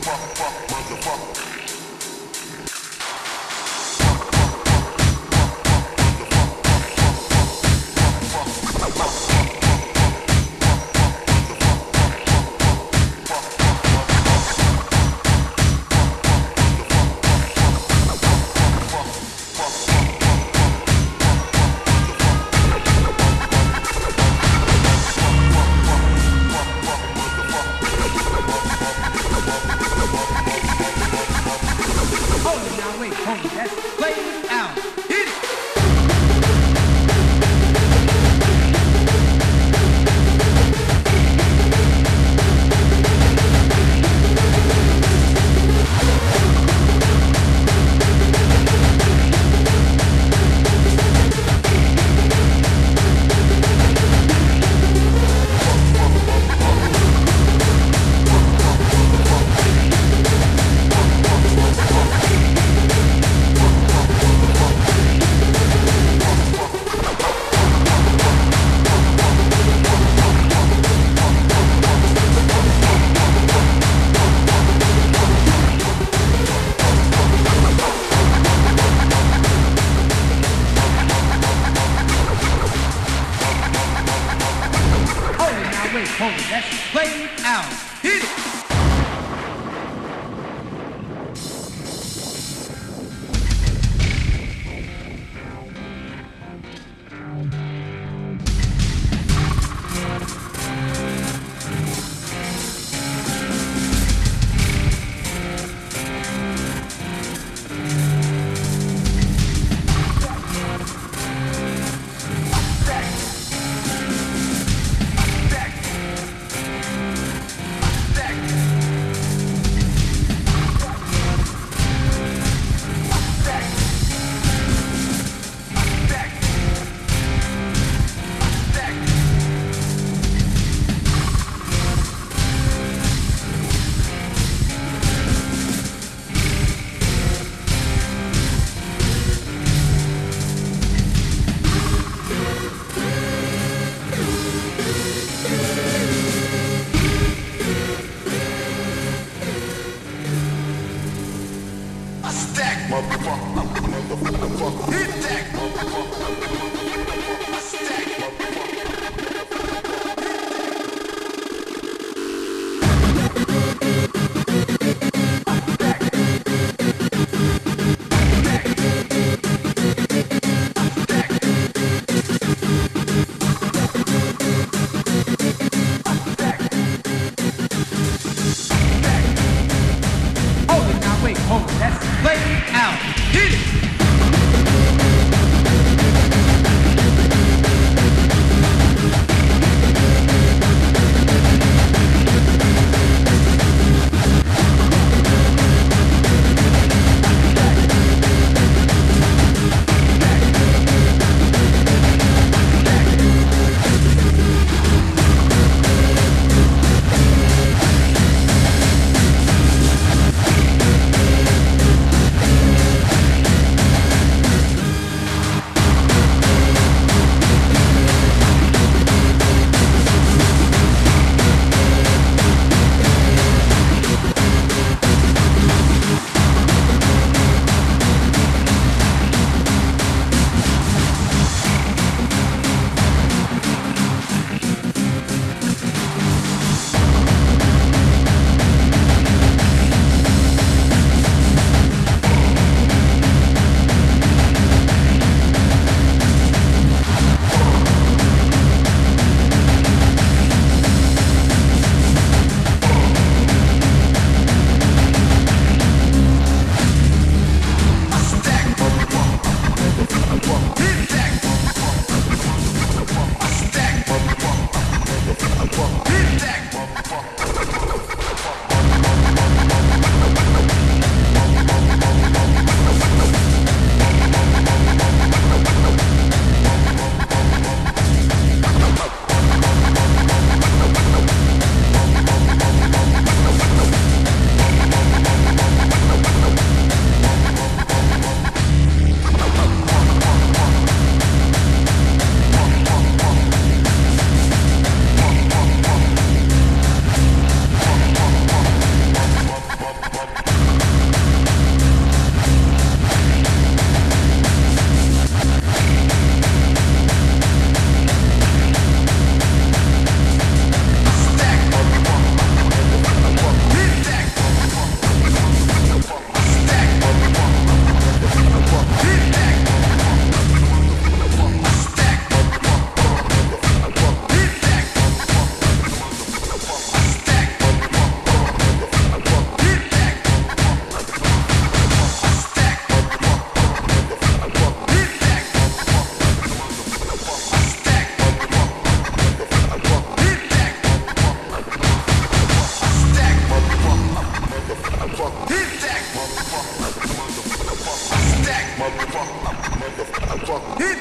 motherfucker, motherfucker. Wait, hold it. That's it. That's played out. Stack, motherfucker. Motherfucker. Hit that, motherfucker. motherfucker. Hit that motherfucker. Stack motherfucker. Motherfucker. Hit